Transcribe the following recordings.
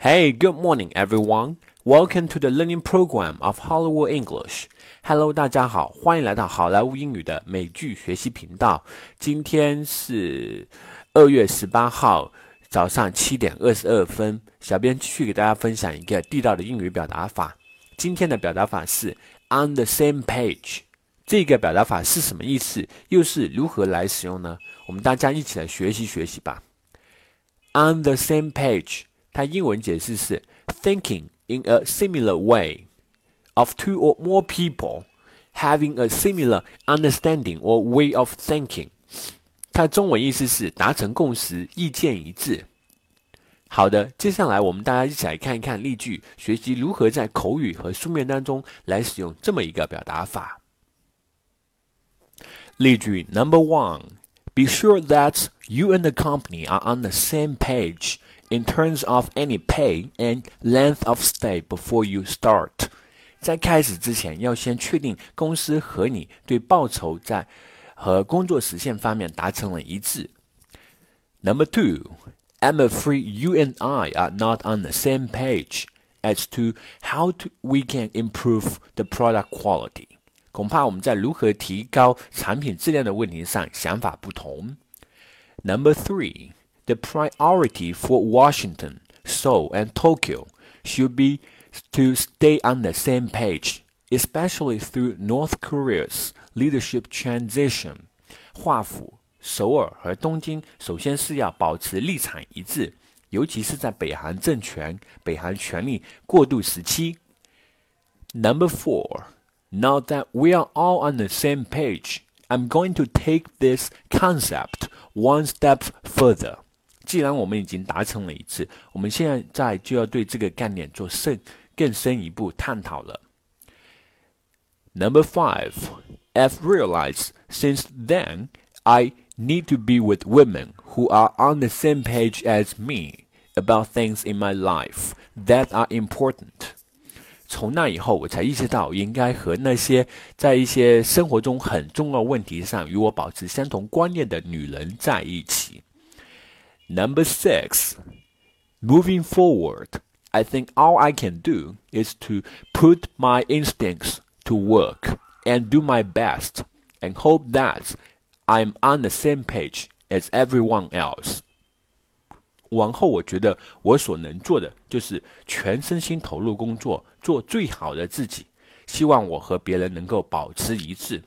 Hey, good morning, everyone. Welcome to the learning program of Hollywood English. Hello，大家好，欢迎来到好莱坞英语的美剧学习频道。今天是二月十八号早上七点二十二分，小编继续给大家分享一个地道的英语表达法。今天的表达法是 on the same page。这个表达法是什么意思？又是如何来使用呢？我们大家一起来学习学习吧。On the same page。它英文解释是 thinking in a similar way of two or more people having a similar understanding or way of thinking。它中文意思是达成共识，意见一致。好的，接下来我们大家一起来看一看例句，学习如何在口语和书面当中来使用这么一个表达法。例句 Number one: Be sure that you and the company are on the same page in terms of any pay and length of stay before you start，在开始之前要先确定公司和你对报酬在和工作时限方面达成了一致。Number two, I'm afraid you and I are not on the same page as to how to, we can improve the product quality。恐怕我们在如何提高产品质量的问题上想法不同。Number three the priority for Washington, Seoul, and Tokyo should be to stay on the same page, especially through North Korea's leadership transition. 华府、首尔和东京首先是要保持立场一致，尤其是在北韩政权、北韩权力过渡时期。Number four, now that we are all on the same page, I'm going to take this concept one step further. 既然我们已经达成了一致，我们现在就要对这个概念做深更深一步探讨了。Number five, I've realized since then I need to be with women who are on the same page as me about things in my life that are important. 从那以后，我才意识到应该和那些在一些生活中很重要问题上与我保持相同观念的女人在一起。Number six, moving forward, I think all I can do is to put my instincts to work and do my best and hope that I'm on the same page as everyone else. 往后，我觉得我所能做的就是全身心投入工作，做最好的自己。希望我和别人能够保持一致。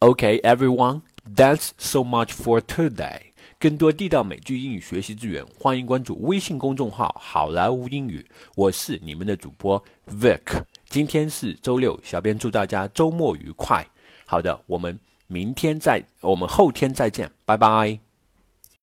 Okay, everyone, that's so much for today. 更多地道美剧英语学习资源，欢迎关注微信公众号“好莱坞英语”。我是你们的主播 Vic。今天是周六，小编祝大家周末愉快。好的，我们明天再，我们后天再见，拜拜。